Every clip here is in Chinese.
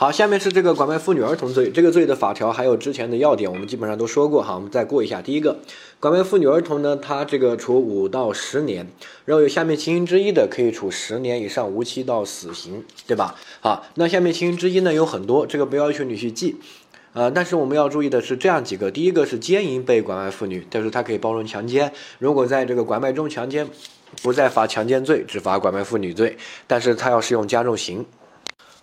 好，下面是这个拐卖妇女儿童罪，这个罪的法条还有之前的要点，我们基本上都说过哈，我们再过一下。第一个，拐卖妇女儿童呢，它这个处五到十年，然后有下面情形之一的，可以处十年以上无期到死刑，对吧？好，那下面情形之一呢有很多，这个不要求你去记，呃，但是我们要注意的是这样几个，第一个是奸淫被拐卖妇女，但是它可以包容强奸，如果在这个拐卖中强奸，不再罚强奸罪，只罚拐卖妇女罪，但是它要适用加重刑。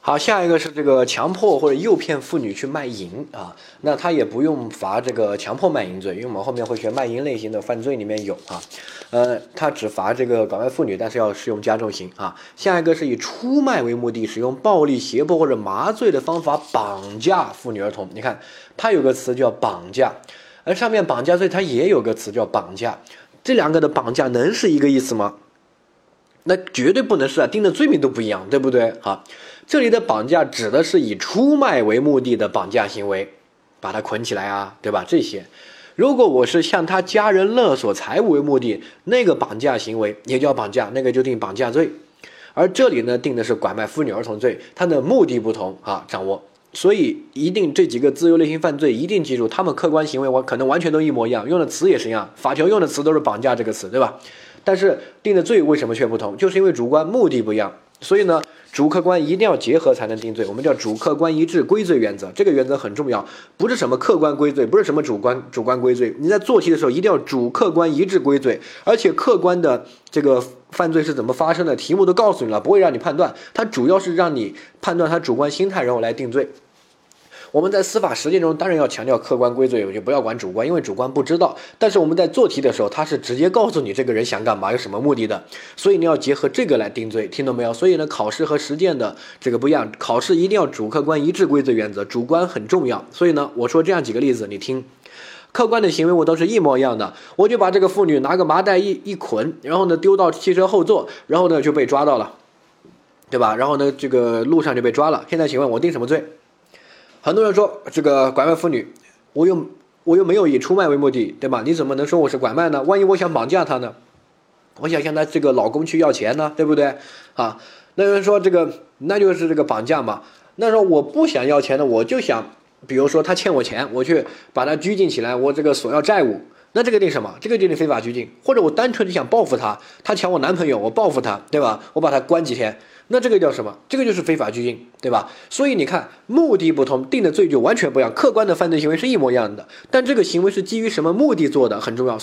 好，下一个是这个强迫或者诱骗妇女去卖淫啊，那他也不用罚这个强迫卖淫罪，因为我们后面会学卖淫类型的犯罪里面有啊，呃，他只罚这个拐卖妇女，但是要适用加重刑啊。下一个是以出卖为目的，使用暴力、胁迫或者麻醉的方法绑架妇女儿童。你看，它有个词叫绑架，而上面绑架罪它也有个词叫绑架，这两个的绑架能是一个意思吗？那绝对不能是啊，定的罪名都不一样，对不对？好。这里的绑架指的是以出卖为目的的绑架行为，把他捆起来啊，对吧？这些，如果我是向他家人勒索财物为目的，那个绑架行为也叫绑架，那个就定绑架罪。而这里呢，定的是拐卖妇女儿童罪，它的目的不同啊，掌握。所以一定这几个自由类型犯罪一定记住，他们客观行为我可能完全都一模一样，用的词也是一样，法条用的词都是绑架这个词，对吧？但是定的罪为什么却不同？就是因为主观目的不一样。所以呢，主客观一定要结合才能定罪，我们叫主客观一致归罪原则，这个原则很重要，不是什么客观归罪，不是什么主观主观归罪。你在做题的时候一定要主客观一致归罪，而且客观的这个犯罪是怎么发生的，题目都告诉你了，不会让你判断，它主要是让你判断它主观心态，然后来定罪。我们在司法实践中当然要强调客观归罪，就不要管主观，因为主观不知道。但是我们在做题的时候，他是直接告诉你这个人想干嘛，有什么目的的，所以你要结合这个来定罪，听懂没有？所以呢，考试和实践的这个不一样，考试一定要主客观一致归罪原则，主观很重要。所以呢，我说这样几个例子，你听，客观的行为我都是一模一样的，我就把这个妇女拿个麻袋一一捆，然后呢丢到汽车后座，然后呢就被抓到了，对吧？然后呢这个路上就被抓了。现在请问我定什么罪？很多人说这个拐卖妇女，我又我又没有以出卖为目的，对吧？你怎么能说我是拐卖呢？万一我想绑架她呢？我想向她这个老公去要钱呢，对不对？啊，那有人说这个那就是这个绑架嘛？那说我不想要钱的，我就想，比如说他欠我钱，我去把他拘禁起来，我这个索要债务，那这个定什么？这个就定非法拘禁，或者我单纯就想报复他，他抢我男朋友，我报复他，对吧？我把他关几天。那这个叫什么？这个就是非法拘禁，对吧？所以你看，目的不同，定的罪就完全不一样。客观的犯罪行为是一模一样的，但这个行为是基于什么目的做的很重要。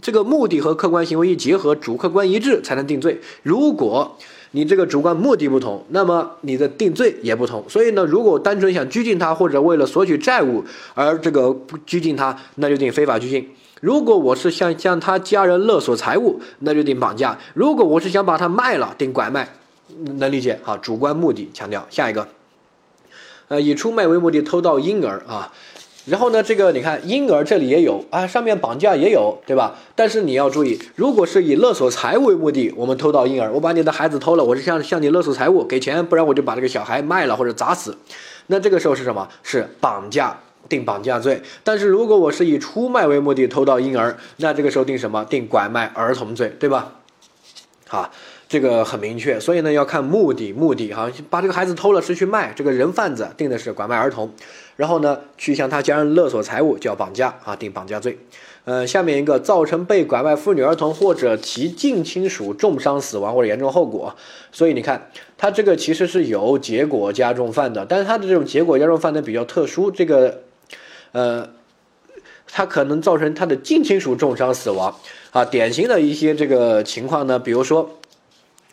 这个目的和客观行为一结合，主客观一致才能定罪。如果你这个主观目的不同，那么你的定罪也不同。所以呢，如果单纯想拘禁他，或者为了索取债务而这个拘禁他，那就定非法拘禁。如果我是想向他家人勒索财物，那就定绑架。如果我是想把他卖了，定拐卖。能理解好，主观目的强调下一个，呃，以出卖为目的偷盗婴儿啊，然后呢，这个你看婴儿这里也有啊，上面绑架也有，对吧？但是你要注意，如果是以勒索财物为目的，我们偷盗婴儿，我把你的孩子偷了，我是向向你勒索财物，给钱，不然我就把这个小孩卖了或者砸死，那这个时候是什么？是绑架，定绑架罪。但是如果我是以出卖为目的偷盗婴儿，那这个时候定什么？定拐卖儿童罪，对吧？好。这个很明确，所以呢要看目的，目的哈，把这个孩子偷了是去卖，这个人贩子定的是拐卖儿童，然后呢去向他家人勒索财物叫绑架啊，定绑架罪。呃，下面一个造成被拐卖妇女儿童或者其近亲属重伤死亡或者严重后果，所以你看他这个其实是有结果加重犯的，但是他的这种结果加重犯的比较特殊，这个呃，他可能造成他的近亲属重伤死亡啊，典型的一些这个情况呢，比如说。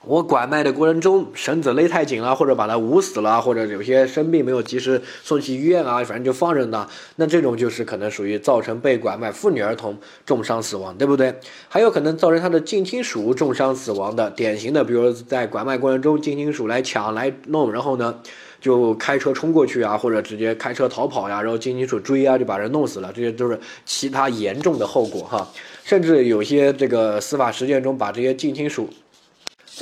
我拐卖的过程中，绳子勒太紧了，或者把他捂死了，或者有些生病没有及时送去医院啊，反正就放任了。那这种就是可能属于造成被拐卖妇女儿童重伤死亡，对不对？还有可能造成他的近亲属重伤死亡的，典型的，比如在拐卖过程中，近亲属来抢来弄，然后呢就开车冲过去啊，或者直接开车逃跑呀，然后近亲属追啊，就把人弄死了，这些都是其他严重的后果哈。甚至有些这个司法实践中把这些近亲属。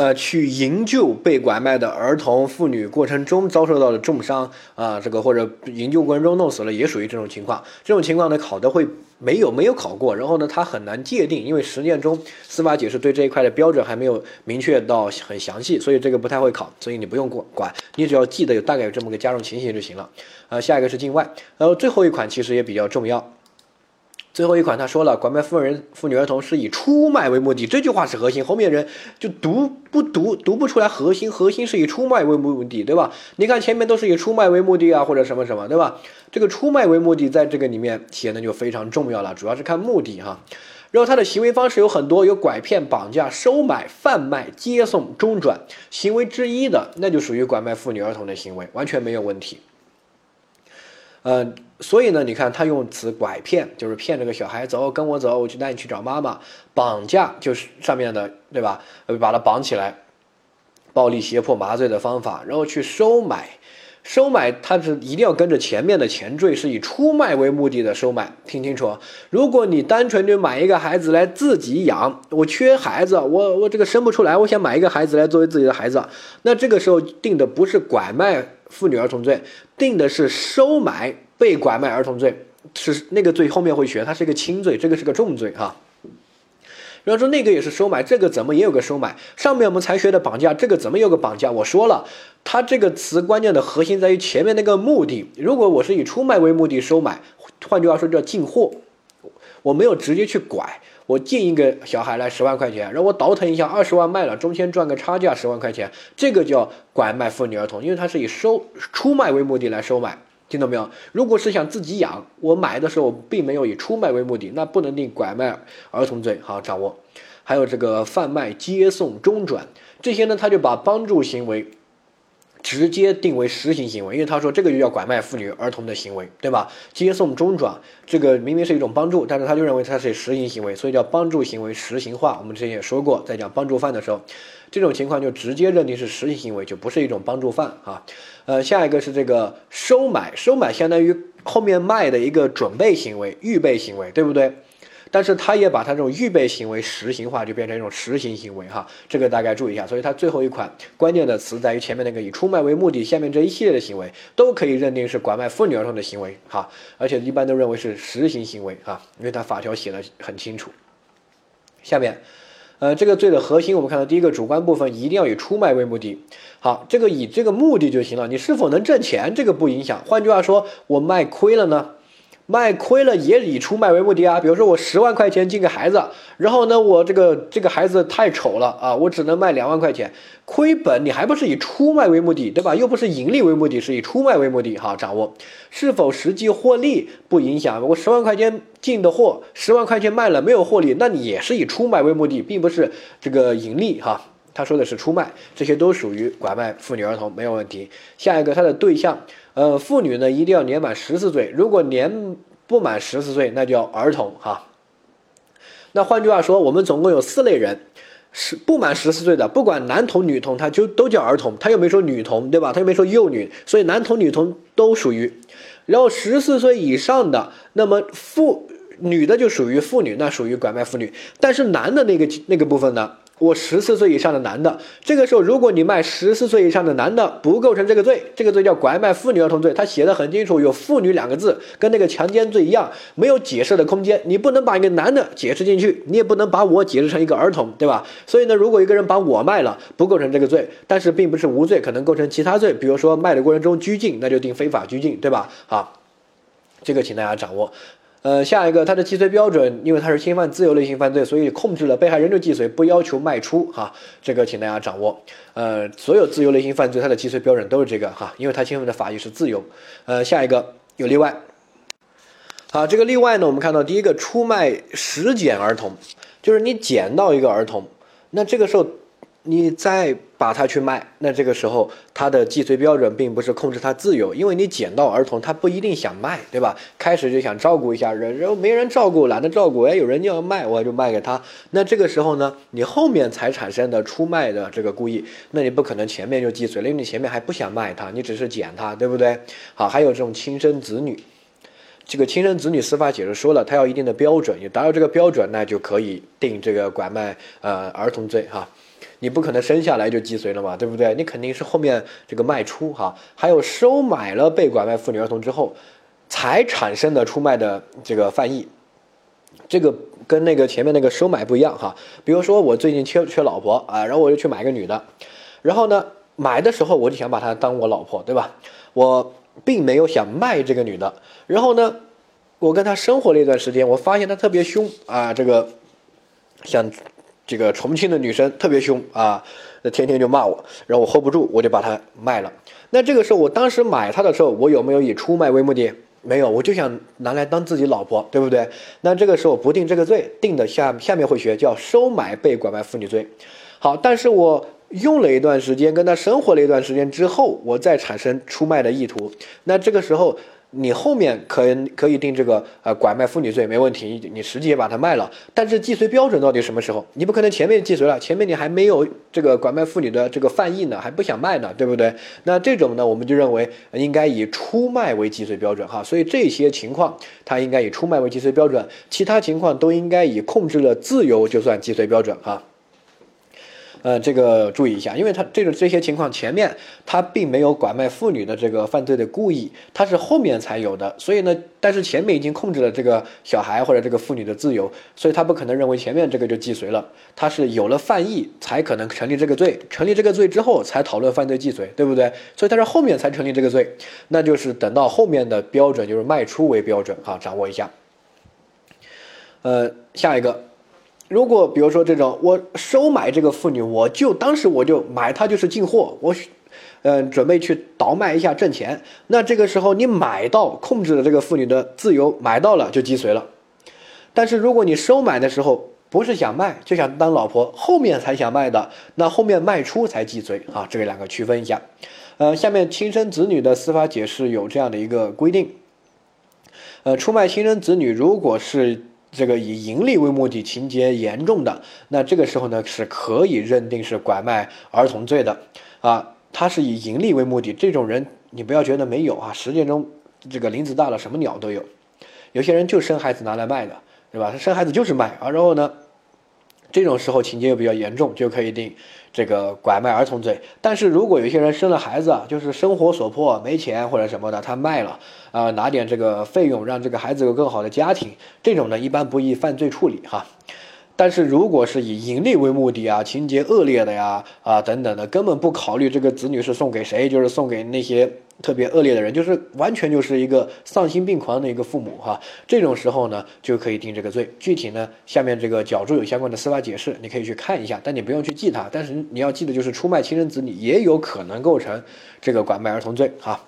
呃，去营救被拐卖的儿童妇女过程中遭受到的重伤啊，这个或者营救过程中弄死了，也属于这种情况。这种情况呢，考的会没有没有考过，然后呢，它很难界定，因为实践中司法解释对这一块的标准还没有明确到很详细，所以这个不太会考，所以你不用管管，你只要记得有大概有这么个加重情形就行了。呃，下一个是境外，然后最后一款其实也比较重要。最后一款，他说了，拐卖妇人、妇女、儿童是以出卖为目的，这句话是核心。后面人就读不读，读不出来核心。核心是以出卖为目的，对吧？你看前面都是以出卖为目的啊，或者什么什么，对吧？这个出卖为目的，在这个里面显得就非常重要了，主要是看目的哈。然后他的行为方式有很多，有拐骗、绑架、收买、贩卖、接送、中转，行为之一的，那就属于拐卖妇女、儿童的行为，完全没有问题。呃，所以呢，你看他用词拐骗，就是骗这个小孩走，跟我走，我去带你去找妈妈。绑架就是上面的，对吧？呃，把他绑起来，暴力胁迫、麻醉的方法，然后去收买，收买他是一定要跟着前面的前缀，是以出卖为目的的收买。听清楚，如果你单纯就买一个孩子来自己养，我缺孩子，我我这个生不出来，我想买一个孩子来作为自己的孩子，那这个时候定的不是拐卖。妇女儿童罪定的是收买被拐卖儿童罪，是那个罪后面会学，它是一个轻罪，这个是个重罪哈。然后说那个也是收买，这个怎么也有个收买？上面我们才学的绑架，这个怎么有个绑架？我说了，它这个词关键的核心在于前面那个目的。如果我是以出卖为目的收买，换句话说叫进货，我没有直接去拐。我进一个小孩来十万块钱，让我倒腾一下二十万卖了，中间赚个差价十万块钱，这个叫拐卖妇女儿童，因为它是以收出卖为目的来收买，听到没有？如果是想自己养，我买的时候并没有以出卖为目的，那不能定拐卖儿童罪。好，掌握。还有这个贩卖、接送、中转这些呢，他就把帮助行为。直接定为实行行为，因为他说这个就叫拐卖妇女儿童的行为，对吧？接送中转，这个明明是一种帮助，但是他就认为它是实行行为，所以叫帮助行为实行化。我们之前也说过，在讲帮助犯的时候，这种情况就直接认定是实行行为，就不是一种帮助犯啊。呃，下一个是这个收买，收买相当于后面卖的一个准备行为、预备行为，对不对？但是他也把他这种预备行为实行化，就变成一种实行行为哈，这个大概注意一下。所以它最后一款关键的词在于前面那个以出卖为目的，下面这一系列的行为都可以认定是拐卖妇女儿童的行为哈，而且一般都认为是实行行为哈，因为它法条写的很清楚。下面，呃，这个罪的核心我们看到第一个主观部分一定要以出卖为目的，好，这个以这个目的就行了，你是否能挣钱这个不影响。换句话说，我卖亏了呢？卖亏了也以出卖为目的啊，比如说我十万块钱进个孩子，然后呢，我这个这个孩子太丑了啊，我只能卖两万块钱，亏本，你还不是以出卖为目的，对吧？又不是盈利为目的，是以出卖为目的，哈，掌握是否实际获利不影响，我十万块钱进的货，十万块钱卖了没有获利，那你也是以出卖为目的，并不是这个盈利，哈，他说的是出卖，这些都属于拐卖妇女儿童，没有问题。下一个，他的对象。呃，妇女呢一定要年满十四岁，如果年不满十四岁，那叫儿童哈。那换句话说，我们总共有四类人，是不满十四岁的，不管男童女童，他就都叫儿童，他又没说女童，对吧？他又没说幼女，所以男童女童都属于。然后十四岁以上的，那么妇女的就属于妇女，那属于拐卖妇女。但是男的那个那个部分呢？我十四岁以上的男的，这个时候如果你卖十四岁以上的男的，不构成这个罪，这个罪叫拐卖妇女儿童罪，他写的很清楚，有妇女两个字，跟那个强奸罪一样，没有解释的空间，你不能把一个男的解释进去，你也不能把我解释成一个儿童，对吧？所以呢，如果一个人把我卖了，不构成这个罪，但是并不是无罪，可能构成其他罪，比如说卖的过程中拘禁，那就定非法拘禁，对吧？好，这个请大家掌握。呃，下一个，它的既遂标准，因为它是侵犯自由类型犯罪，所以控制了被害人的既遂，不要求卖出哈。这个请大家掌握。呃，所有自由类型犯罪，它的既遂标准都是这个哈，因为它侵犯的法益是自由。呃，下一个有例外。好，这个例外呢，我们看到第一个，出卖实捡儿童，就是你捡到一个儿童，那这个时候。你在把它去卖，那这个时候他的既遂标准并不是控制他自由，因为你捡到儿童，他不一定想卖，对吧？开始就想照顾一下人，然后没人照顾，懒得照顾，哎，有人要卖，我就卖给他。那这个时候呢，你后面才产生的出卖的这个故意，那你不可能前面就既遂了，因为你前面还不想卖他，你只是捡他，对不对？好，还有这种亲生子女，这个亲生子女司法解释说了，他要一定的标准，你达到这个标准，那就可以定这个拐卖呃儿童罪哈。你不可能生下来就既遂了嘛，对不对？你肯定是后面这个卖出哈，还有收买了被拐卖妇女儿童之后，才产生的出卖的这个犯意，这个跟那个前面那个收买不一样哈。比如说我最近缺缺老婆啊，然后我就去买个女的，然后呢买的时候我就想把她当我老婆，对吧？我并没有想卖这个女的，然后呢。我跟她生活了一段时间，我发现她特别凶啊，这个想这个重庆的女生特别凶啊，那天天就骂我，然后我 hold 不住，我就把她卖了。那这个时候，我当时买她的时候，我有没有以出卖为目的？没有，我就想拿来当自己老婆，对不对？那这个时候不定这个罪，定的下下面会学叫收买被拐卖妇女罪。好，但是我用了一段时间跟他生活了一段时间之后，我再产生出卖的意图，那这个时候。你后面可以可以定这个呃拐卖妇女罪没问题，你实际也把它卖了，但是既遂标准到底什么时候？你不可能前面既遂了，前面你还没有这个拐卖妇女的这个犯意呢，还不想卖呢，对不对？那这种呢，我们就认为应该以出卖为既遂标准哈，所以这些情况它应该以出卖为既遂标准，其他情况都应该以控制了自由就算既遂标准哈。呃，这个注意一下，因为他这个这些情况前面他并没有拐卖妇女的这个犯罪的故意，他是后面才有的，所以呢，但是前面已经控制了这个小孩或者这个妇女的自由，所以他不可能认为前面这个就既遂了，他是有了犯意才可能成立这个罪，成立这个罪之后才讨论犯罪既遂，对不对？所以他是后面才成立这个罪，那就是等到后面的标准就是卖出为标准啊，掌握一下。呃，下一个。如果比如说这种，我收买这个妇女，我就当时我就买她就是进货，我，嗯，准备去倒卖一下挣钱。那这个时候你买到控制了这个妇女的自由，买到了就既遂了。但是如果你收买的时候不是想卖，就想当老婆，后面才想卖的，那后面卖出才既遂啊。这个两个区分一下。呃，下面亲生子女的司法解释有这样的一个规定。呃，出卖亲生子女如果是。这个以盈利为目的，情节严重的，那这个时候呢是可以认定是拐卖儿童罪的，啊，他是以盈利为目的，这种人你不要觉得没有啊，实践中这个林子大了什么鸟都有，有些人就生孩子拿来卖的，对吧？他生孩子就是卖啊，然后呢，这种时候情节又比较严重，就可以定。这个拐卖儿童罪，但是如果有些人生了孩子，就是生活所迫没钱或者什么的，他卖了啊，拿点这个费用让这个孩子有更好的家庭，这种呢一般不宜犯罪处理哈。但是如果是以盈利为目的啊，情节恶劣的呀啊等等的，根本不考虑这个子女是送给谁，就是送给那些。特别恶劣的人，就是完全就是一个丧心病狂的一个父母哈。这种时候呢，就可以定这个罪。具体呢，下面这个角注有相关的司法解释，你可以去看一下，但你不用去记它。但是你要记得，就是出卖亲生子女也有可能构成这个拐卖儿童罪哈。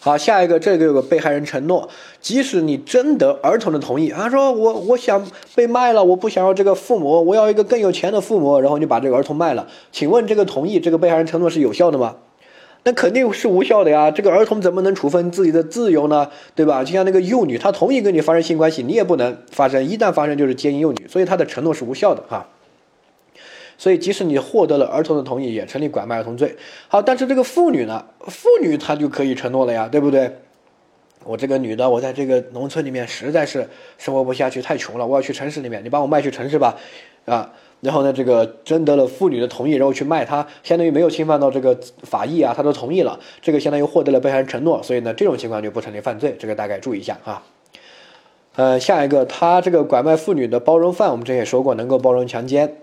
好，下一个这个有个被害人承诺，即使你征得儿童的同意，他说我我想被卖了，我不想要这个父母，我要一个更有钱的父母，然后你把这个儿童卖了，请问这个同意，这个被害人承诺是有效的吗？那肯定是无效的呀！这个儿童怎么能处分自己的自由呢？对吧？就像那个幼女，她同意跟你发生性关系，你也不能发生。一旦发生，就是奸淫幼女，所以她的承诺是无效的哈。所以，即使你获得了儿童的同意，也成立拐卖儿童罪。好，但是这个妇女呢？妇女她就可以承诺了呀，对不对？我这个女的，我在这个农村里面实在是生活不下去，太穷了，我要去城市里面，你把我卖去城市吧，啊。然后呢，这个征得了妇女的同意，然后去卖她，相当于没有侵犯到这个法益啊，她都同意了，这个相当于获得了被害人承诺，所以呢，这种情况就不成立犯罪，这个大概注意一下啊。呃，下一个，他这个拐卖妇女的包容犯，我们之前也说过，能够包容强奸，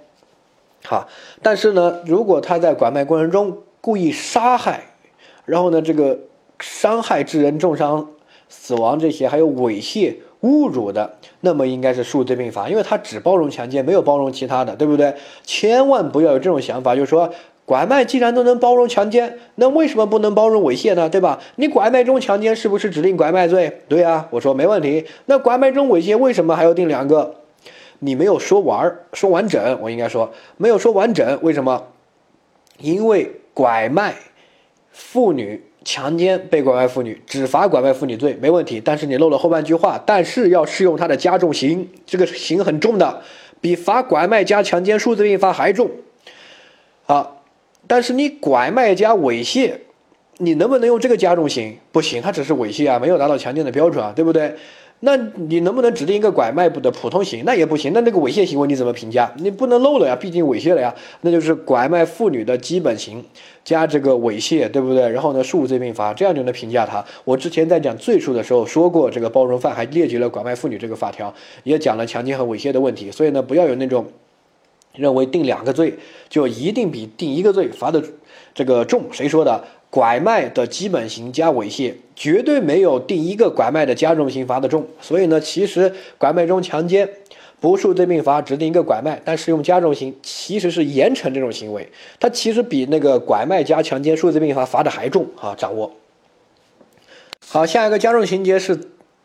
好，但是呢，如果他在拐卖过程中故意杀害，然后呢，这个伤害致人重伤、死亡这些，还有猥亵。侮辱的，那么应该是数罪并罚，因为他只包容强奸，没有包容其他的，对不对？千万不要有这种想法，就是说拐卖既然都能包容强奸，那为什么不能包容猥亵呢？对吧？你拐卖中强奸是不是指定拐卖罪？对呀，我说没问题。那拐卖中猥亵为什么还要定两个？你没有说完，说完整，我应该说没有说完整，为什么？因为拐卖妇女。强奸被拐卖妇女，只罚拐卖妇女罪没问题，但是你漏了后半句话，但是要适用它的加重刑，这个刑很重的，比罚拐卖加强奸数罪并罚还重。啊，但是你拐卖加猥亵，你能不能用这个加重刑？不行，它只是猥亵啊，没有达到强奸的标准啊，对不对？那你能不能指定一个拐卖的普通刑？那也不行。那那个猥亵行为你怎么评价？你不能漏了呀，毕竟猥亵了呀。那就是拐卖妇女的基本刑加这个猥亵，对不对？然后呢，数罪并罚，这样就能评价他。我之前在讲罪数的时候说过，这个包容犯还列举了拐卖妇女这个法条，也讲了强奸和猥亵的问题。所以呢，不要有那种认为定两个罪就一定比定一个罪罚的这个重。谁说的？拐卖的基本刑加猥亵，绝对没有第一个拐卖的加重刑罚的重。所以呢，其实拐卖中强奸不数罪并罚，指定一个拐卖，但适用加重刑，其实是严惩这种行为。它其实比那个拐卖加强奸数罪并罚罚的还重啊！掌握好，下一个加重情节是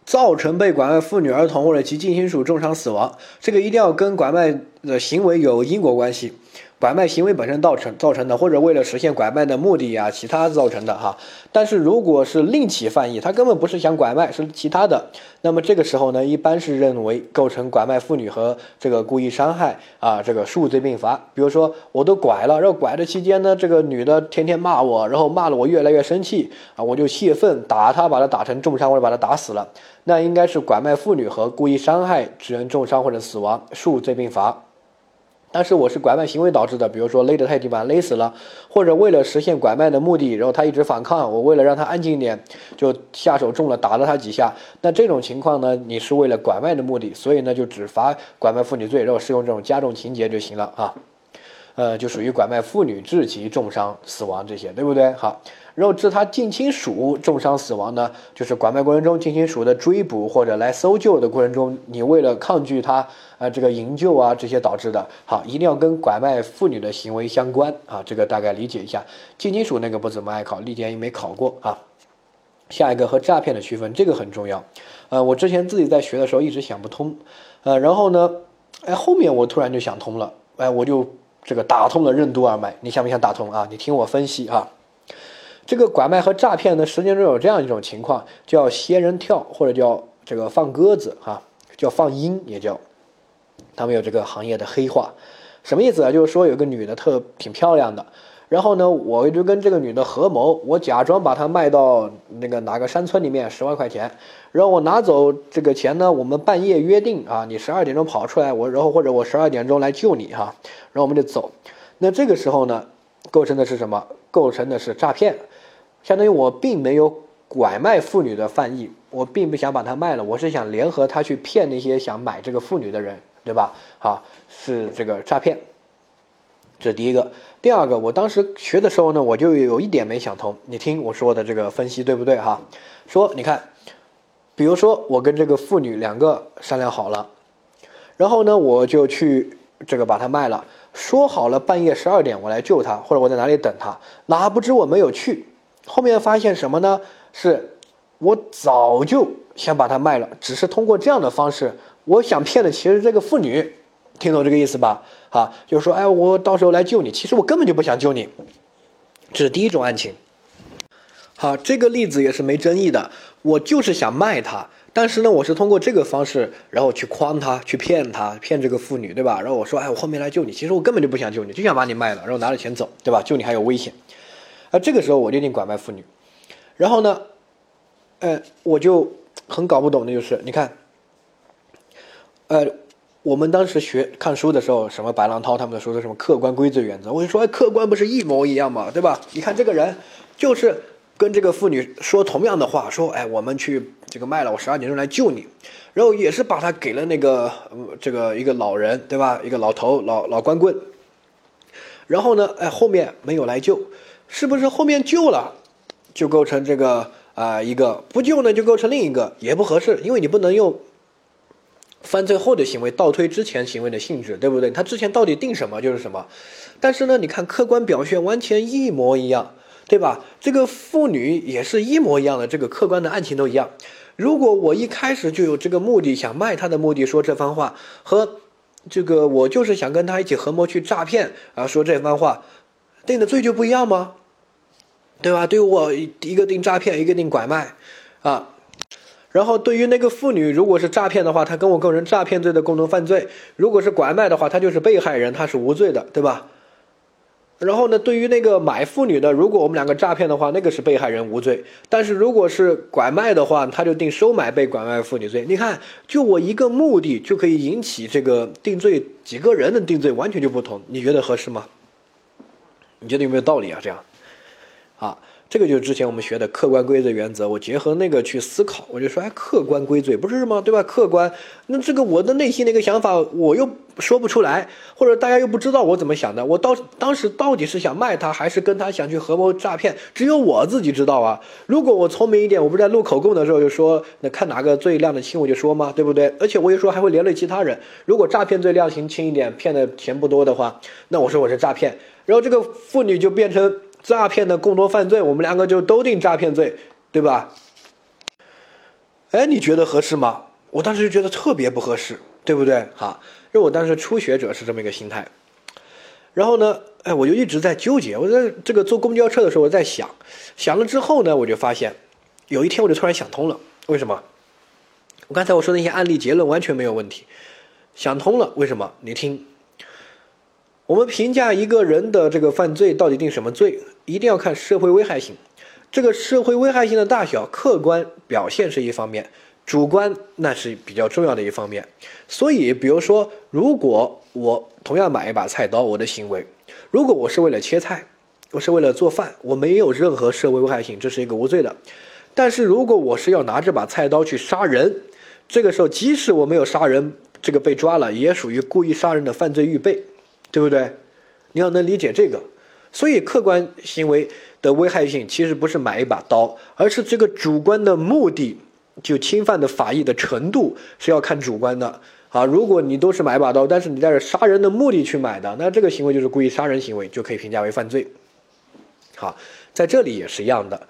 造成被拐卖妇女、儿童或者其近亲属重伤死亡，这个一定要跟拐卖的行为有因果关系。拐卖行为本身造成造成的，或者为了实现拐卖的目的啊，其他造成的哈。但是如果是另起犯意，他根本不是想拐卖，是其他的，那么这个时候呢，一般是认为构成拐卖妇女和这个故意伤害啊，这个数罪并罚。比如说我都拐了，然后拐的期间呢，这个女的天天骂我，然后骂了我越来越生气啊，我就泄愤打她，把她打成重伤或者把她打死了，那应该是拐卖妇女和故意伤害致人重伤或者死亡，数罪并罚。但是我是拐卖行为导致的，比如说勒得太紧把勒死了，或者为了实现拐卖的目的，然后他一直反抗，我为了让他安静一点，就下手重了打了他几下。那这种情况呢，你是为了拐卖的目的，所以呢就只罚拐卖妇女罪，然后适用这种加重情节就行了啊。呃，就属于拐卖妇女致其重伤死亡这些，对不对？好。然后致他近亲属重伤死亡呢，就是拐卖过程中近亲属的追捕或者来搜救的过程中，你为了抗拒他，呃，这个营救啊这些导致的，好，一定要跟拐卖妇女的行为相关啊，这个大概理解一下。近亲属那个不怎么爱考，历年也没考过啊。下一个和诈骗的区分，这个很重要。呃，我之前自己在学的时候一直想不通，呃，然后呢，哎，后面我突然就想通了，哎，我就这个打通了任督二脉。你想不想打通啊？你听我分析啊。这个拐卖和诈骗呢，实践中有这样一种情况，叫仙人跳，或者叫这个放鸽子，啊，叫放鹰，也叫，他们有这个行业的黑话，什么意思啊？就是说有个女的特挺漂亮的，然后呢，我就跟这个女的合谋，我假装把她卖到那个哪个山村里面十万块钱，然后我拿走这个钱呢，我们半夜约定啊，你十二点钟跑出来，我然后或者我十二点钟来救你哈，然后我们就走，那这个时候呢，构成的是什么？构成的是诈骗。相当于我并没有拐卖妇女的犯意，我并不想把她卖了，我是想联合他去骗那些想买这个妇女的人，对吧？好，是这个诈骗，这是第一个。第二个，我当时学的时候呢，我就有一点没想通，你听我说的这个分析对不对？哈，说你看，比如说我跟这个妇女两个商量好了，然后呢，我就去这个把她卖了，说好了半夜十二点我来救她，或者我在哪里等她，哪不知我没有去。后面发现什么呢？是我早就想把它卖了，只是通过这样的方式，我想骗的其实这个妇女，听懂这个意思吧？啊，就是说，哎，我到时候来救你，其实我根本就不想救你，这是第一种案情。好，这个例子也是没争议的，我就是想卖他，但是呢，我是通过这个方式，然后去诓他，去骗他，骗这个妇女，对吧？然后我说，哎，我后面来救你，其实我根本就不想救你，就想把你卖了，然后拿着钱走，对吧？救你还有危险。而这个时候我就定拐卖妇女，然后呢，呃，我就很搞不懂的就是，你看，呃，我们当时学看书的时候，什么白浪涛他们的说的什么客观规则原则，我就说，哎，客观不是一模一样嘛，对吧？你看这个人就是跟这个妇女说同样的话，说，哎，我们去这个卖了，我十二点钟来救你，然后也是把他给了那个这个一个老人，对吧？一个老头老老光棍，然后呢，哎，后面没有来救。是不是后面救了，就构成这个啊一个不救呢就构成另一个也不合适，因为你不能用犯罪后的行为倒推之前行为的性质，对不对？他之前到底定什么就是什么。但是呢，你看客观表现完全一模一样，对吧？这个妇女也是一模一样的，这个客观的案情都一样。如果我一开始就有这个目的，想卖他的目的说这番话，和这个我就是想跟他一起合谋去诈骗啊说这番话，定的罪就不一样吗？对吧？对我一个定诈骗，一个定拐卖，啊，然后对于那个妇女，如果是诈骗的话，她跟我构成诈骗罪的共同犯罪；如果是拐卖的话，她就是被害人，她是无罪的，对吧？然后呢，对于那个买妇女的，如果我们两个诈骗的话，那个是被害人无罪；但是如果是拐卖的话，他就定收买被拐卖妇女罪。你看，就我一个目的就可以引起这个定罪，几个人的定罪完全就不同。你觉得合适吗？你觉得有没有道理啊？这样，这个就是之前我们学的客观规则原则，我结合那个去思考，我就说，哎，客观规则不是吗？对吧？客观，那这个我的内心的一个想法，我又说不出来，或者大家又不知道我怎么想的，我到当时到底是想卖他，还是跟他想去合谋诈骗，只有我自己知道啊。如果我聪明一点，我不是在录口供的时候就说，那看哪个最量的轻，我就说嘛，对不对？而且我一说还会连累其他人。如果诈骗罪量刑轻一点，骗的钱不多的话，那我说我是诈骗，然后这个妇女就变成。诈骗的共同犯罪，我们两个就都定诈骗罪，对吧？哎，你觉得合适吗？我当时就觉得特别不合适，对不对？哈，因为我当时初学者是这么一个心态。然后呢，哎，我就一直在纠结。我在这个坐公交车的时候，我在想，想了之后呢，我就发现，有一天我就突然想通了。为什么？我刚才我说那些案例结论完全没有问题，想通了。为什么？你听。我们评价一个人的这个犯罪到底定什么罪，一定要看社会危害性。这个社会危害性的大小，客观表现是一方面，主观那是比较重要的一方面。所以，比如说，如果我同样买一把菜刀，我的行为，如果我是为了切菜，我是为了做饭，我没有任何社会危害性，这是一个无罪的。但是如果我是要拿这把菜刀去杀人，这个时候即使我没有杀人，这个被抓了，也属于故意杀人的犯罪预备。对不对？你要能理解这个，所以客观行为的危害性其实不是买一把刀，而是这个主观的目的，就侵犯的法益的程度是要看主观的啊。如果你都是买把刀，但是你带着杀人的目的去买的，那这个行为就是故意杀人行为，就可以评价为犯罪。好，在这里也是一样的。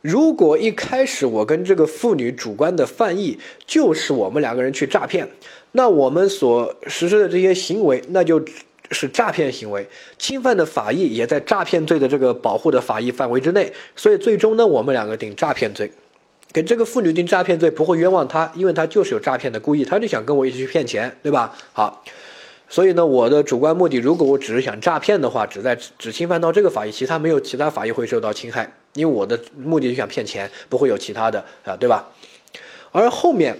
如果一开始我跟这个妇女主观的犯意就是我们两个人去诈骗，那我们所实施的这些行为，那就。是诈骗行为，侵犯的法益也在诈骗罪的这个保护的法益范围之内，所以最终呢，我们两个定诈骗罪，给这个妇女定诈骗罪不会冤枉她，因为她就是有诈骗的故意，她就想跟我一起去骗钱，对吧？好，所以呢，我的主观目的，如果我只是想诈骗的话，只在只侵犯到这个法益，其他没有其他法益会受到侵害，因为我的目的就想骗钱，不会有其他的啊，对吧？而后面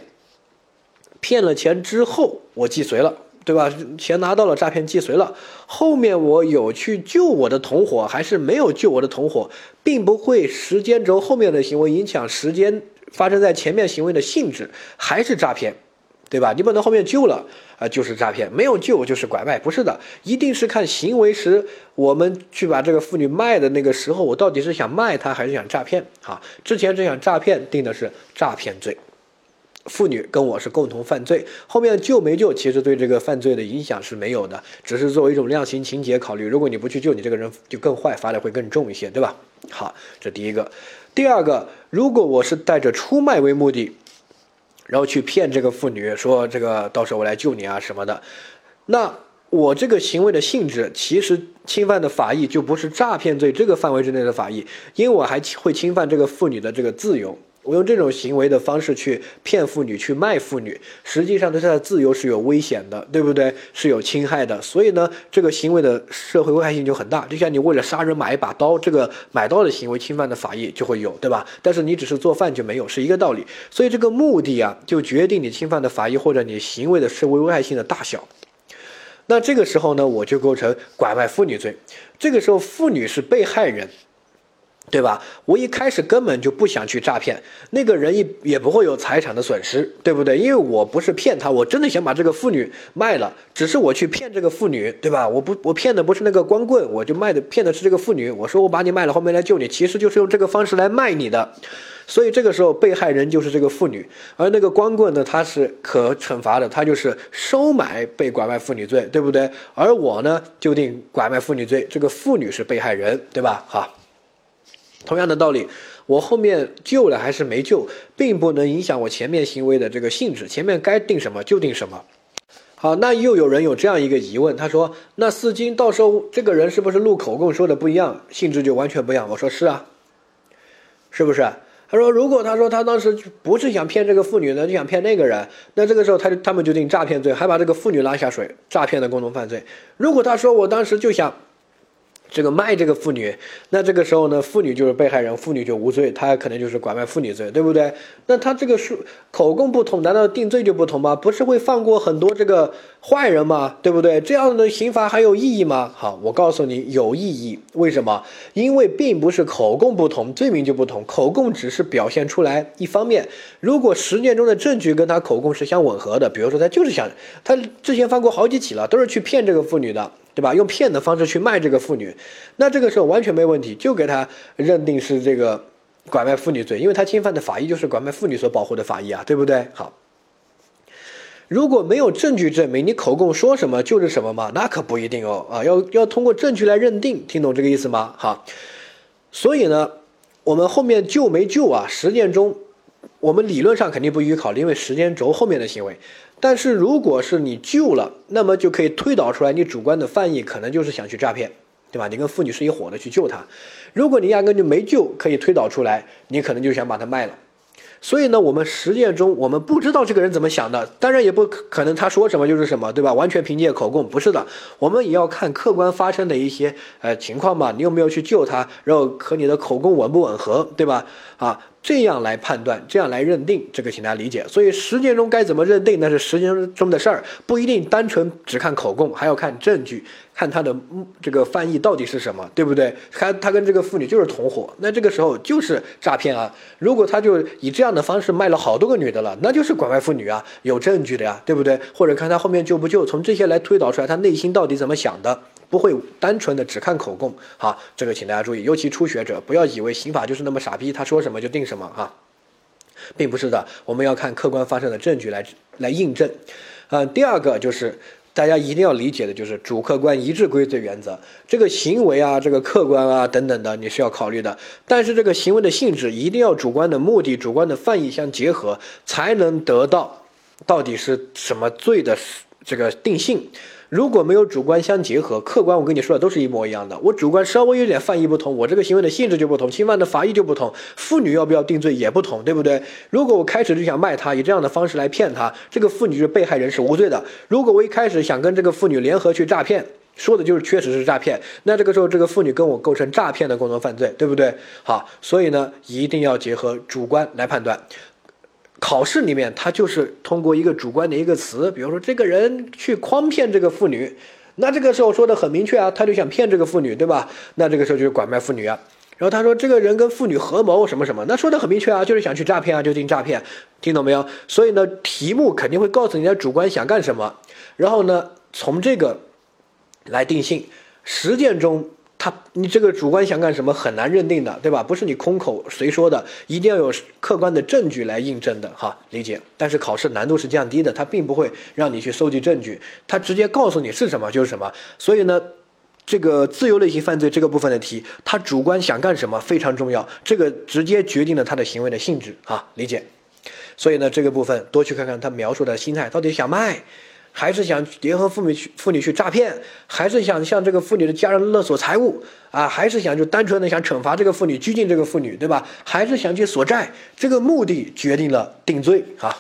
骗了钱之后，我既遂了。对吧？钱拿到了，诈骗既遂了。后面我有去救我的同伙，还是没有救我的同伙，并不会时间轴后面的行为影响时间发生在前面行为的性质，还是诈骗，对吧？你不能后面救了啊，就是诈骗；没有救就是拐卖，不是的，一定是看行为时我们去把这个妇女卖的那个时候，我到底是想卖她还是想诈骗啊？之前这想诈骗，定的是诈骗罪。妇女跟我是共同犯罪，后面救没救，其实对这个犯罪的影响是没有的，只是作为一种量刑情节考虑。如果你不去救，你这个人就更坏，罚的会更重一些，对吧？好，这第一个。第二个，如果我是带着出卖为目的，然后去骗这个妇女，说这个到时候我来救你啊什么的，那我这个行为的性质，其实侵犯的法益就不是诈骗罪这个范围之内的法益，因为我还会侵犯这个妇女的这个自由。我用这种行为的方式去骗妇女、去卖妇女，实际上对她的自由是有危险的，对不对？是有侵害的。所以呢，这个行为的社会危害性就很大。就像你为了杀人买一把刀，这个买刀的行为侵犯的法益就会有，对吧？但是你只是做饭就没有，是一个道理。所以这个目的啊，就决定你侵犯的法益或者你行为的社会危害性的大小。那这个时候呢，我就构成拐卖妇女罪。这个时候，妇女是被害人。对吧？我一开始根本就不想去诈骗，那个人也也不会有财产的损失，对不对？因为我不是骗他，我真的想把这个妇女卖了，只是我去骗这个妇女，对吧？我不，我骗的不是那个光棍，我就卖的骗的是这个妇女。我说我把你卖了，后面来救你，其实就是用这个方式来卖你的。所以这个时候被害人就是这个妇女，而那个光棍呢，他是可惩罚的，他就是收买被拐卖妇女罪，对不对？而我呢，就定拐卖妇女罪，这个妇女是被害人，对吧？好。同样的道理，我后面救了还是没救，并不能影响我前面行为的这个性质。前面该定什么就定什么。好，那又有人有这样一个疑问，他说：“那四金到时候这个人是不是录口供说的不一样，性质就完全不一样？”我说：“是啊，是不是？”他说：“如果他说他当时不是想骗这个妇女呢，就想骗那个人，那这个时候他就他们就定诈骗罪，还把这个妇女拉下水，诈骗的共同犯罪。如果他说我当时就想……”这个卖这个妇女，那这个时候呢，妇女就是被害人，妇女就无罪，他可能就是拐卖妇女罪，对不对？那他这个是口供不同，难道定罪就不同吗？不是会放过很多这个坏人吗？对不对？这样的刑罚还有意义吗？好，我告诉你有意义，为什么？因为并不是口供不同，罪名就不同，口供只是表现出来一方面。如果实践中的证据跟他口供是相吻合的，比如说他就是想，他之前犯过好几起了，都是去骗这个妇女的。对吧？用骗的方式去卖这个妇女，那这个时候完全没问题，就给他认定是这个拐卖妇女罪，因为他侵犯的法益就是拐卖妇女所保护的法益啊，对不对？好，如果没有证据证明你口供说什么就是什么嘛，那可不一定哦啊，要要通过证据来认定，听懂这个意思吗？哈，所以呢，我们后面救没救啊？实践中，我们理论上肯定不予考虑，因为时间轴后面的行为。但是如果是你救了，那么就可以推导出来，你主观的犯意可能就是想去诈骗，对吧？你跟妇女是一伙的去救她。如果你压根就没救，可以推导出来，你可能就想把她卖了。所以呢，我们实践中我们不知道这个人怎么想的，当然也不可能他说什么就是什么，对吧？完全凭借口供不是的，我们也要看客观发生的一些呃情况嘛。你有没有去救他，然后和你的口供吻不吻合，对吧？啊。这样来判断，这样来认定，这个请大家理解。所以实践中该怎么认定，那是实践中的事儿，不一定单纯只看口供，还要看证据，看他的这个翻译到底是什么，对不对？他他跟这个妇女就是同伙，那这个时候就是诈骗啊。如果他就以这样的方式卖了好多个女的了，那就是拐卖妇女啊，有证据的呀，对不对？或者看他后面救不救，从这些来推导出来他内心到底怎么想的。不会单纯的只看口供，哈，这个请大家注意，尤其初学者，不要以为刑法就是那么傻逼，他说什么就定什么啊，并不是的，我们要看客观发生的证据来来印证。呃，第二个就是大家一定要理解的就是主客观一致归罪原则，这个行为啊，这个客观啊等等的你是要考虑的，但是这个行为的性质一定要主观的目的、主观的犯意相结合，才能得到到底是什么罪的这个定性。如果没有主观相结合，客观我跟你说的都是一模一样的。我主观稍微有点犯意不同，我这个行为的性质就不同，侵犯的法益就不同，妇女要不要定罪也不同，对不对？如果我开始就想卖她，以这样的方式来骗她，这个妇女是被害人，是无罪的。如果我一开始想跟这个妇女联合去诈骗，说的就是确实是诈骗，那这个时候这个妇女跟我构成诈骗的共同犯罪，对不对？好，所以呢，一定要结合主观来判断。考试里面，他就是通过一个主观的一个词，比如说这个人去诓骗这个妇女，那这个时候说的很明确啊，他就想骗这个妇女，对吧？那这个时候就是拐卖妇女啊。然后他说这个人跟妇女合谋什么什么，那说的很明确啊，就是想去诈骗啊，就定诈骗，听懂没有？所以呢，题目肯定会告诉你的主观想干什么，然后呢，从这个来定性，实践中。他，你这个主观想干什么很难认定的，对吧？不是你空口随说的，一定要有客观的证据来印证的，哈，理解。但是考试难度是降低的，它并不会让你去搜集证据，它直接告诉你是什么就是什么。所以呢，这个自由类型犯罪这个部分的题，他主观想干什么非常重要，这个直接决定了他的行为的性质，哈，理解。所以呢，这个部分多去看看他描述的心态，到底想卖。还是想联合妇女去妇女去诈骗，还是想向这个妇女的家人勒索财物啊？还是想就单纯的想惩罚这个妇女，拘禁这个妇女，对吧？还是想去索债？这个目的决定了定罪啊。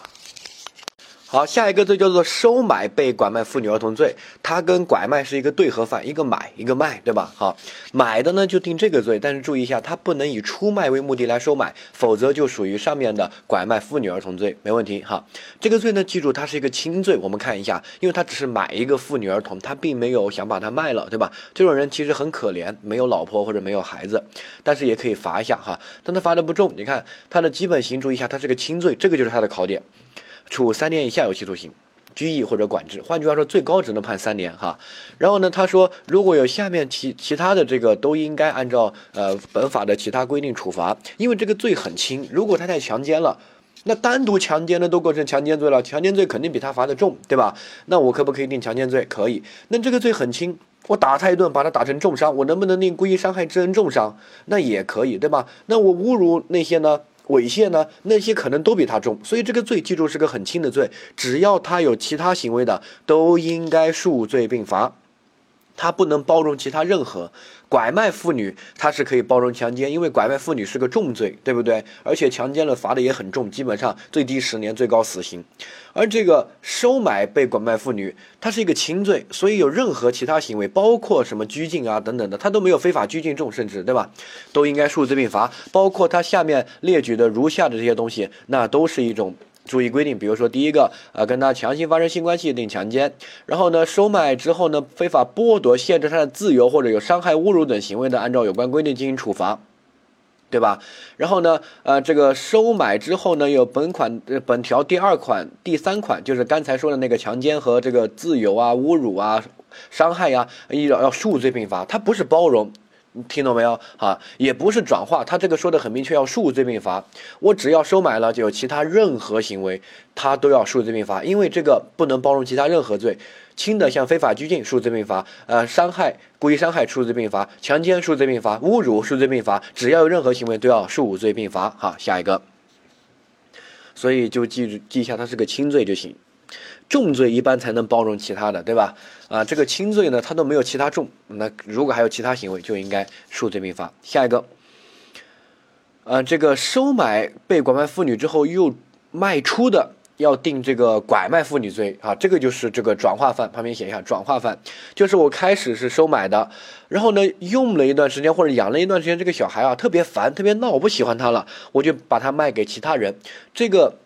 好，下一个罪叫做收买被拐卖妇女儿童罪，它跟拐卖是一个对合犯，一个买，一个卖，对吧？好，买的呢就定这个罪，但是注意一下，它不能以出卖为目的来收买，否则就属于上面的拐卖妇女儿童罪，没问题。哈，这个罪呢，记住它是一个轻罪，我们看一下，因为他只是买一个妇女儿童，他并没有想把它卖了，对吧？这种人其实很可怜，没有老婆或者没有孩子，但是也可以罚一下哈，但他罚的不重，你看他的基本刑，注意一下，它是个轻罪，这个就是他的考点。处三年以下有期徒刑、拘役或者管制。换句话说，最高只能判三年哈。然后呢，他说如果有下面其其他的这个，都应该按照呃本法的其他规定处罚，因为这个罪很轻。如果他太强奸了，那单独强奸的都构成强奸罪了，强奸罪肯定比他罚的重，对吧？那我可不可以定强奸罪？可以。那这个罪很轻，我打他一顿，把他打成重伤，我能不能定故意伤害致人重伤？那也可以，对吧？那我侮辱那些呢？猥亵呢？那些可能都比他重，所以这个罪记住是个很轻的罪，只要他有其他行为的，都应该数罪并罚。它不能包容其他任何。拐卖妇女，它是可以包容强奸，因为拐卖妇女是个重罪，对不对？而且强奸了罚的也很重，基本上最低十年，最高死刑。而这个收买被拐卖妇女，它是一个轻罪，所以有任何其他行为，包括什么拘禁啊等等的，它都没有非法拘禁重，甚至对吧？都应该数罪并罚。包括它下面列举的如下的这些东西，那都是一种。注意规定，比如说第一个，呃，跟他强行发生性关系定强奸，然后呢，收买之后呢，非法剥夺、限制他的自由或者有伤害、侮辱等行为的，按照有关规定进行处罚，对吧？然后呢，呃，这个收买之后呢，有本款、本条第二款、第三款，就是刚才说的那个强奸和这个自由啊、侮辱啊、伤害呀，要要数罪并罚，它不是包容。听懂没有？啊，也不是转化，他这个说的很明确，要数罪并罚。我只要收买了，就有其他任何行为，他都要数罪并罚，因为这个不能包容其他任何罪。轻的像非法拘禁，数罪并罚；呃，伤害、故意伤害，数罪并罚；强奸，数罪并罚；侮辱，数罪并罚。只要有任何行为，都要数罪并罚。哈，下一个。所以就记住记一下，它是个轻罪就行。重罪一般才能包容其他的，对吧？啊，这个轻罪呢，它都没有其他重，那如果还有其他行为，就应该数罪并罚。下一个，呃，这个收买被拐卖妇女之后又卖出的，要定这个拐卖妇女罪啊，这个就是这个转化犯，旁边写一下转化犯，就是我开始是收买的，然后呢，用了一段时间或者养了一段时间，这个小孩啊特别烦，特别闹，我不喜欢他了，我就把他卖给其他人，这个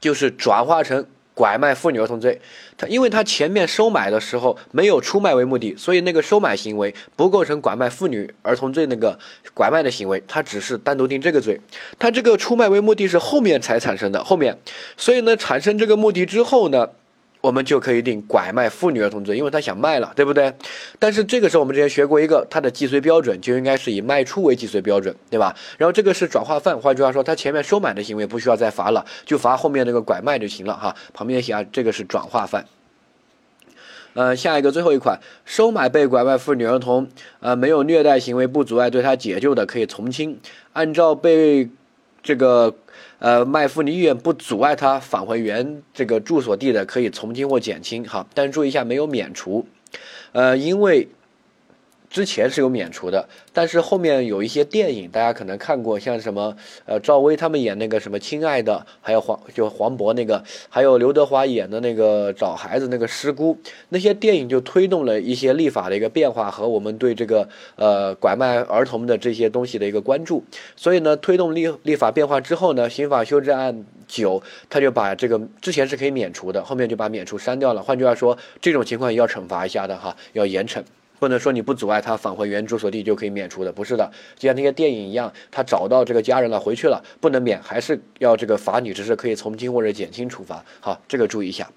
就是转化成。拐卖妇女儿童罪，他因为他前面收买的时候没有出卖为目的，所以那个收买行为不构成拐卖妇女儿童罪那个拐卖的行为，他只是单独定这个罪。他这个出卖为目的是后面才产生的，后面，所以呢，产生这个目的之后呢。我们就可以定拐卖妇女儿童罪，因为他想卖了，对不对？但是这个时候我们之前学过一个，他的既遂标准就应该是以卖出为既遂标准，对吧？然后这个是转化犯，换句话说，他前面收买的行为不需要再罚了，就罚后面那个拐卖就行了哈。旁边写啊，这个是转化犯。呃，下一个最后一款，收买被拐卖妇女儿童，呃，没有虐待行为不阻碍对他解救的，可以从轻，按照被这个。呃，卖妇女意愿不阻碍他返回原这个住所地的，可以从轻或减轻。哈，但是注意一下，没有免除。呃，因为。之前是有免除的，但是后面有一些电影，大家可能看过，像什么呃赵薇他们演那个什么《亲爱的》，还有黄就黄渤那个，还有刘德华演的那个找孩子那个失孤，那些电影就推动了一些立法的一个变化和我们对这个呃拐卖儿童的这些东西的一个关注。所以呢，推动立立法变化之后呢，刑法修正案九他就把这个之前是可以免除的，后面就把免除删掉了。换句话说，这种情况也要惩罚一下的哈，要严惩。不能说你不阻碍他返回原住所地就可以免除的，不是的，就像那些电影一样，他找到这个家人了，回去了，不能免，还是要这个罚你，只是可以从轻或者减轻处罚。好，这个注意一下。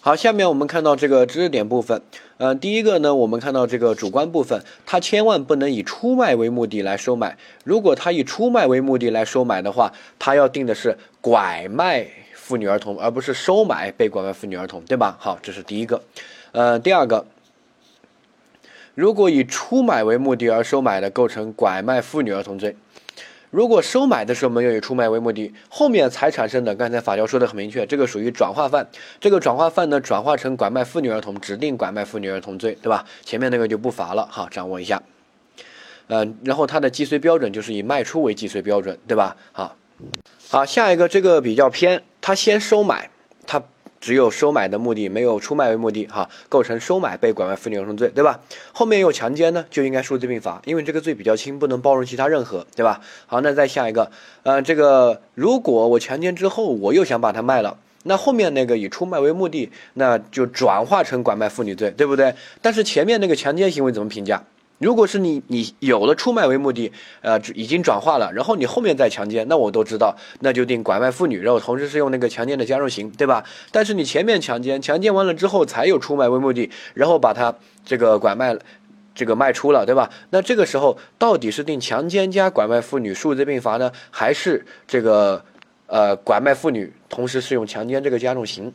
好，下面我们看到这个知识点部分，嗯，第一个呢，我们看到这个主观部分，他千万不能以出卖为目的来收买，如果他以出卖为目的来收买的话，他要定的是拐卖妇女儿童，而不是收买被拐卖妇女儿童，对吧？好，这是第一个，呃，第二个。如果以出买为目的而收买的，构成拐卖妇女儿童罪；如果收买的时候没有以出卖为目的，后面才产生的，刚才法条说的很明确，这个属于转化犯。这个转化犯呢，转化成拐卖妇女儿童，指定拐卖妇女儿童罪，对吧？前面那个就不罚了，好，掌握一下。嗯，然后它的既遂标准就是以卖出为既遂标准，对吧？好，好，下一个这个比较偏，他先收买，他。只有收买的目的，没有出卖为目的，哈，构成收买被拐卖妇女儿童罪，对吧？后面有强奸呢，就应该数罪并罚，因为这个罪比较轻，不能包容其他任何，对吧？好，那再下一个，呃，这个如果我强奸之后，我又想把它卖了，那后面那个以出卖为目的，那就转化成拐卖妇女罪，对不对？但是前面那个强奸行为怎么评价？如果是你，你有了出卖为目的，呃，已经转化了，然后你后面再强奸，那我都知道，那就定拐卖妇女，然后同时是用那个强奸的加重刑，对吧？但是你前面强奸，强奸完了之后才有出卖为目的，然后把它这个拐卖了，这个卖出了，对吧？那这个时候到底是定强奸加拐卖妇女数罪并罚呢，还是这个呃拐卖妇女同时适用强奸这个加重刑？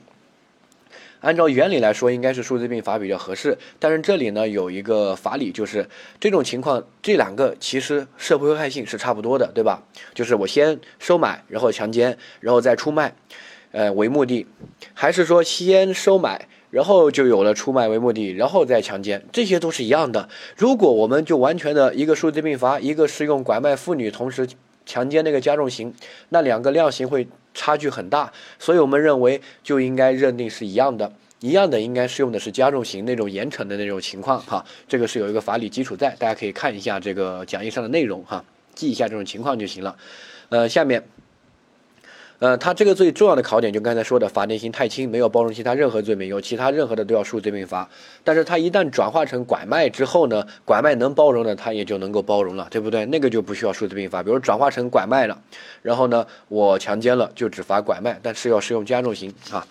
按照原理来说，应该是数罪并罚比较合适。但是这里呢，有一个法理，就是这种情况，这两个其实社会危害性是差不多的，对吧？就是我先收买，然后强奸，然后再出卖，呃，为目的，还是说先收买？然后就有了出卖为目的，然后再强奸，这些都是一样的。如果我们就完全的一个数罪并罚，一个是用拐卖妇女，同时强奸那个加重刑，那两个量刑会差距很大，所以我们认为就应该认定是一样的，一样的应该适用的是加重型那种严惩的那种情况哈，这个是有一个法理基础在，大家可以看一下这个讲义上的内容哈，记一下这种情况就行了。呃，下面。呃，他这个最重要的考点就刚才说的，法定刑太轻，没有包容其他任何罪名，有其他任何的都要数罪并罚。但是他一旦转化成拐卖之后呢，拐卖能包容的，他也就能够包容了，对不对？那个就不需要数罪并罚。比如转化成拐卖了，然后呢，我强奸了就只罚拐卖，但是要适用加重刑啊。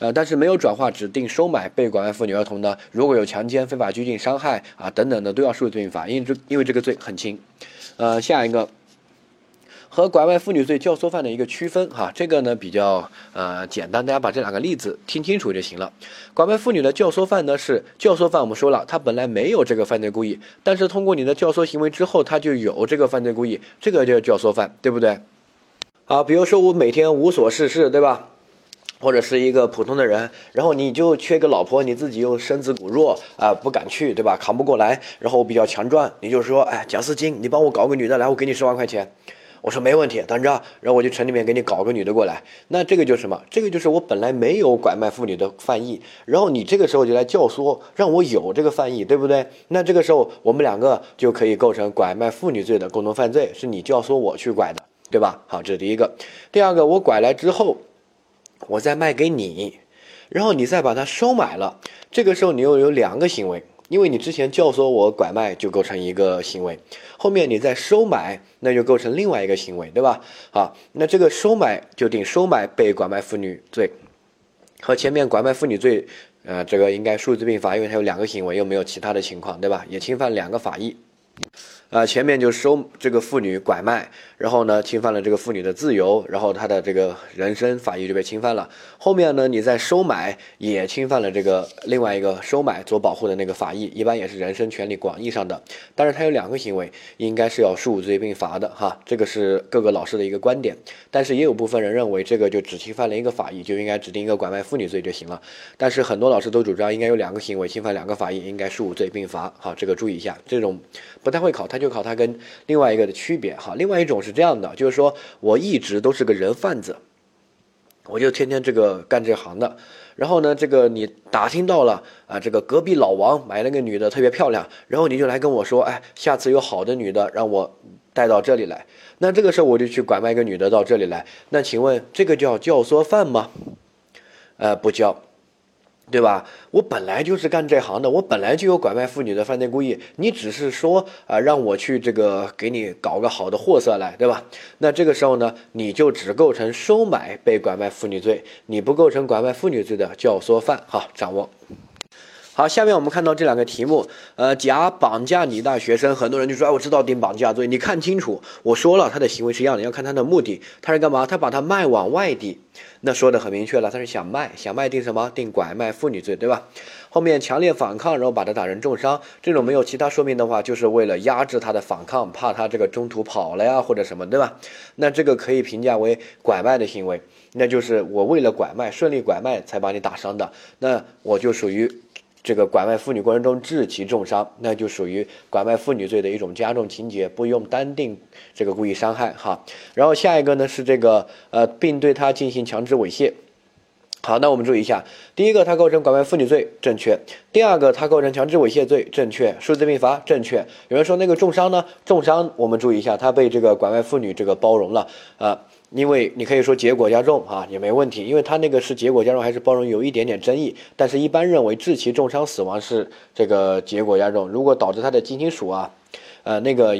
呃，但是没有转化，指定收买被拐卖妇女儿童的，如果有强奸、非法拘禁、伤害啊等等的，都要数罪并罚，因为这因为这个罪很轻。呃，下一个。和拐卖妇女罪教唆犯的一个区分，哈，这个呢比较呃简单，大家把这两个例子听清楚就行了。拐卖妇女的教唆犯呢是教唆犯，我们说了，他本来没有这个犯罪故意，但是通过你的教唆行为之后，他就有这个犯罪故意，这个叫教唆犯，对不对？好，比如说我每天无所事事，对吧？或者是一个普通的人，然后你就缺个老婆，你自己又身子骨弱啊，不敢去，对吧？扛不过来，然后我比较强壮，你就说，哎，贾斯金，你帮我搞个女的来，我给你十万块钱。我说没问题，等着，然后我就城里面给你搞个女的过来。那这个就是什么？这个就是我本来没有拐卖妇女的犯意，然后你这个时候就来教唆，让我有这个犯意，对不对？那这个时候我们两个就可以构成拐卖妇女罪的共同犯罪，是你教唆我去拐的，对吧？好，这是第一个。第二个，我拐来之后，我再卖给你，然后你再把它收买了，这个时候你又有两个行为。因为你之前教唆我拐卖就构成一个行为，后面你再收买，那就构成另外一个行为，对吧？好，那这个收买就定收买被拐卖妇女罪，和前面拐卖妇女罪，呃，这个应该数字并罚，因为它有两个行为，又没有其他的情况，对吧？也侵犯两个法益。啊，前面就收这个妇女拐卖，然后呢，侵犯了这个妇女的自由，然后她的这个人身法益就被侵犯了。后面呢，你再收买，也侵犯了这个另外一个收买所保护的那个法益，一般也是人身权利广义上的。但是它有两个行为，应该是要数罪并罚的哈，这个是各个老师的一个观点。但是也有部分人认为，这个就只侵犯了一个法益，就应该指定一个拐卖妇女罪就行了。但是很多老师都主张应该有两个行为侵犯两个法益，应该数罪并罚。好，这个注意一下，这种不太会考，他就。考它跟另外一个的区别哈，另外一种是这样的，就是说我一直都是个人贩子，我就天天这个干这行的，然后呢，这个你打听到了啊，这个隔壁老王买了个女的特别漂亮，然后你就来跟我说，哎，下次有好的女的让我带到这里来，那这个时候我就去拐卖一个女的到这里来，那请问这个叫教唆犯吗？呃，不叫。对吧？我本来就是干这行的，我本来就有拐卖妇女的犯罪故意。你只是说啊，让我去这个给你搞个好的货色来，对吧？那这个时候呢，你就只构成收买被拐卖妇女罪，你不构成拐卖妇女罪的教唆犯。哈，掌握。好，下面我们看到这两个题目，呃，甲绑架女大学生，很多人就说，哎，我知道定绑架罪，你看清楚，我说了，他的行为是一样的，要看他的目的，他是干嘛？他把他卖往外地，那说的很明确了，他是想卖，想卖定什么？定拐卖妇女罪，对吧？后面强烈反抗，然后把他打成重伤，这种没有其他说明的话，就是为了压制他的反抗，怕他这个中途跑了呀，或者什么，对吧？那这个可以评价为拐卖的行为，那就是我为了拐卖，顺利拐卖才把你打伤的，那我就属于。这个拐卖妇女过程中致其重伤，那就属于拐卖妇女罪的一种加重情节，不用单定这个故意伤害哈。然后下一个呢是这个呃，并对他进行强制猥亵。好，那我们注意一下，第一个他构成拐卖妇女罪，正确；第二个他构成强制猥亵罪，正确。数字并罚，正确。有人说那个重伤呢？重伤我们注意一下，他被这个拐卖妇女这个包容了啊。因为你可以说结果加重啊也没问题，因为他那个是结果加重还是包容有一点点争议，但是一般认为致其重伤死亡是这个结果加重，如果导致他的金金属啊，呃那个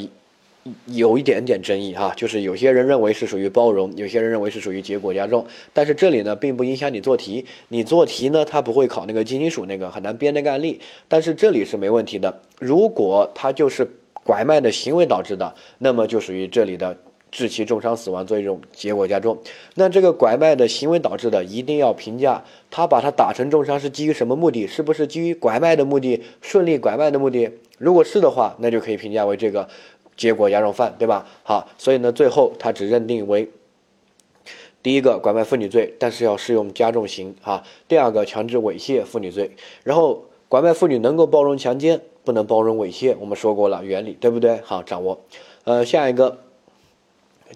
有一点点争议哈，就是有些人认为是属于包容，有些人认为是属于结果加重，但是这里呢并不影响你做题，你做题呢他不会考那个金金属那个很难编那个案例，但是这里是没问题的，如果他就是拐卖的行为导致的，那么就属于这里的。致其重伤死亡做一种结果加重，那这个拐卖的行为导致的，一定要评价他把他打成重伤是基于什么目的？是不是基于拐卖的目的？顺利拐卖的目的？如果是的话，那就可以评价为这个结果加重犯，对吧？好，所以呢，最后他只认定为第一个拐卖妇女罪，但是要适用加重刑啊。第二个强制猥亵妇女罪，然后拐卖妇女能够包容强奸，不能包容猥亵，我们说过了原理，对不对？好，掌握。呃，下一个，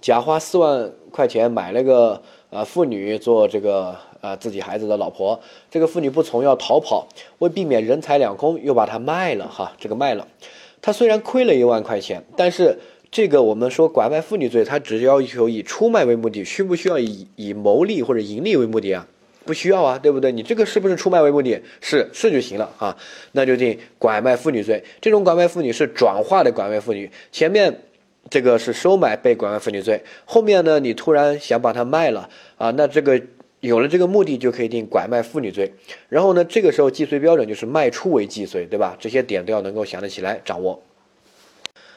假花四万块钱买了个呃妇女做这个呃自己孩子的老婆，这个妇女不从要逃跑，为避免人财两空，又把她卖了哈，这个卖了，他虽然亏了一万块钱，但是。这个我们说拐卖妇女罪，他只要求以出卖为目的，需不需要以以牟利或者盈利为目的啊？不需要啊，对不对？你这个是不是出卖为目的？是是就行了啊，那就定拐卖妇女罪。这种拐卖妇女是转化的拐卖妇女，前面这个是收买被拐卖妇女罪，后面呢你突然想把它卖了啊，那这个有了这个目的就可以定拐卖妇女罪。然后呢，这个时候既遂标准就是卖出为既遂，对吧？这些点都要能够想得起来，掌握。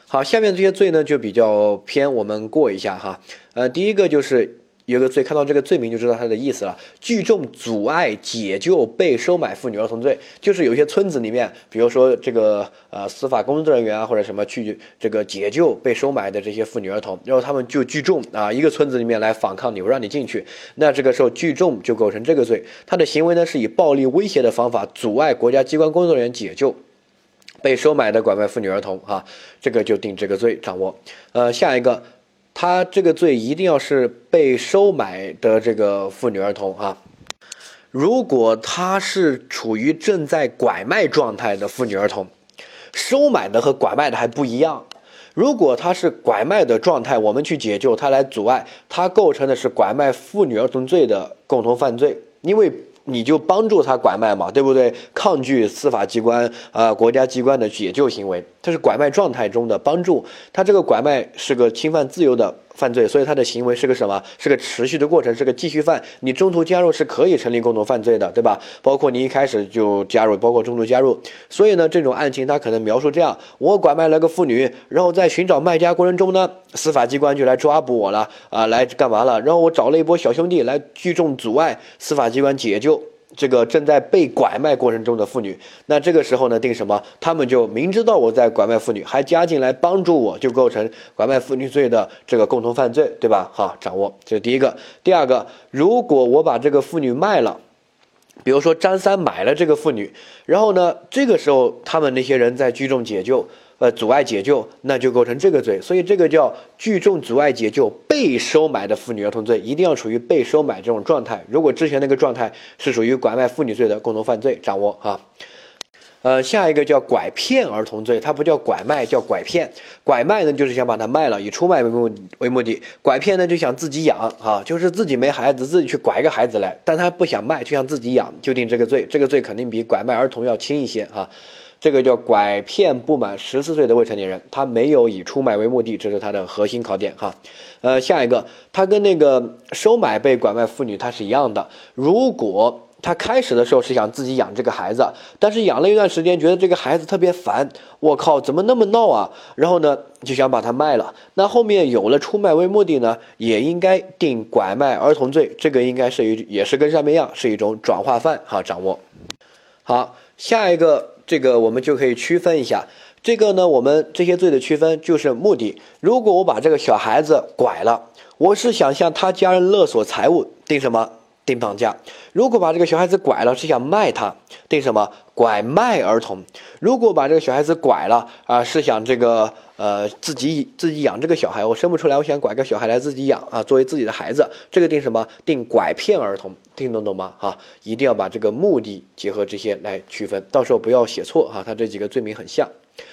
好，下面这些罪呢就比较偏，我们过一下哈。呃，第一个就是有个罪，看到这个罪名就知道它的意思了。聚众阻碍解救被收买妇女儿童罪，就是有些村子里面，比如说这个呃司法工作人员啊或者什么去这个解救被收买的这些妇女儿童，然后他们就聚众啊，一个村子里面来反抗你，我让你进去，那这个时候聚众就构成这个罪。他的行为呢是以暴力威胁的方法阻碍国家机关工作人员解救。被收买的拐卖妇女儿童，哈，这个就定这个罪，掌握。呃，下一个，他这个罪一定要是被收买的这个妇女儿童，啊。如果他是处于正在拐卖状态的妇女儿童，收买的和拐卖的还不一样。如果他是拐卖的状态，我们去解救他来阻碍，他构成的是拐卖妇女儿童罪的共同犯罪，因为。你就帮助他拐卖嘛，对不对？抗拒司法机关啊，国家机关的解救行为，他是拐卖状态中的帮助，他这个拐卖是个侵犯自由的。犯罪，所以他的行为是个什么？是个持续的过程，是个继续犯。你中途加入是可以成立共同犯罪的，对吧？包括你一开始就加入，包括中途加入。所以呢，这种案情他可能描述这样：我拐卖了个妇女，然后在寻找卖家过程中呢，司法机关就来抓捕我了啊，来干嘛了？然后我找了一波小兄弟来聚众阻碍司法机关解救。这个正在被拐卖过程中的妇女，那这个时候呢，定什么？他们就明知道我在拐卖妇女，还加进来帮助我，就构成拐卖妇女罪的这个共同犯罪，对吧？好，掌握这是第一个。第二个，如果我把这个妇女卖了，比如说张三买了这个妇女，然后呢，这个时候他们那些人在聚众解救。呃，阻碍解救，那就构成这个罪，所以这个叫聚众阻碍解救被收买的妇女儿童罪，一定要处于被收买这种状态。如果之前那个状态是属于拐卖妇女罪的共同犯罪，掌握啊。呃，下一个叫拐骗儿童罪，它不叫拐卖，叫拐骗。拐卖呢，就是想把它卖了，以出卖为目为目的；拐骗呢，就想自己养啊，就是自己没孩子，自己去拐一个孩子来，但他不想卖，就想自己养，就定这个罪。这个罪肯定比拐卖儿童要轻一些啊。这个叫拐骗不满十四岁的未成年人，他没有以出卖为目的，这是他的核心考点哈。呃，下一个，他跟那个收买被拐卖妇女他是一样的。如果他开始的时候是想自己养这个孩子，但是养了一段时间，觉得这个孩子特别烦，我靠，怎么那么闹啊？然后呢，就想把它卖了。那后面有了出卖为目的呢，也应该定拐卖儿童罪。这个应该是一，也是跟上面一样，是一种转化犯哈。掌握好，下一个。这个我们就可以区分一下，这个呢，我们这些罪的区分就是目的。如果我把这个小孩子拐了，我是想向他家人勒索财物，定什么？定绑架。如果把这个小孩子拐了，是想卖他，定什么？拐卖儿童。如果把这个小孩子拐了啊，是想这个呃自己自己养这个小孩，我生不出来，我想拐个小孩来自己养啊，作为自己的孩子，这个定什么？定拐骗儿童。听懂懂吗？哈，一定要把这个目的结合这些来区分，到时候不要写错哈，它这几个罪名很像。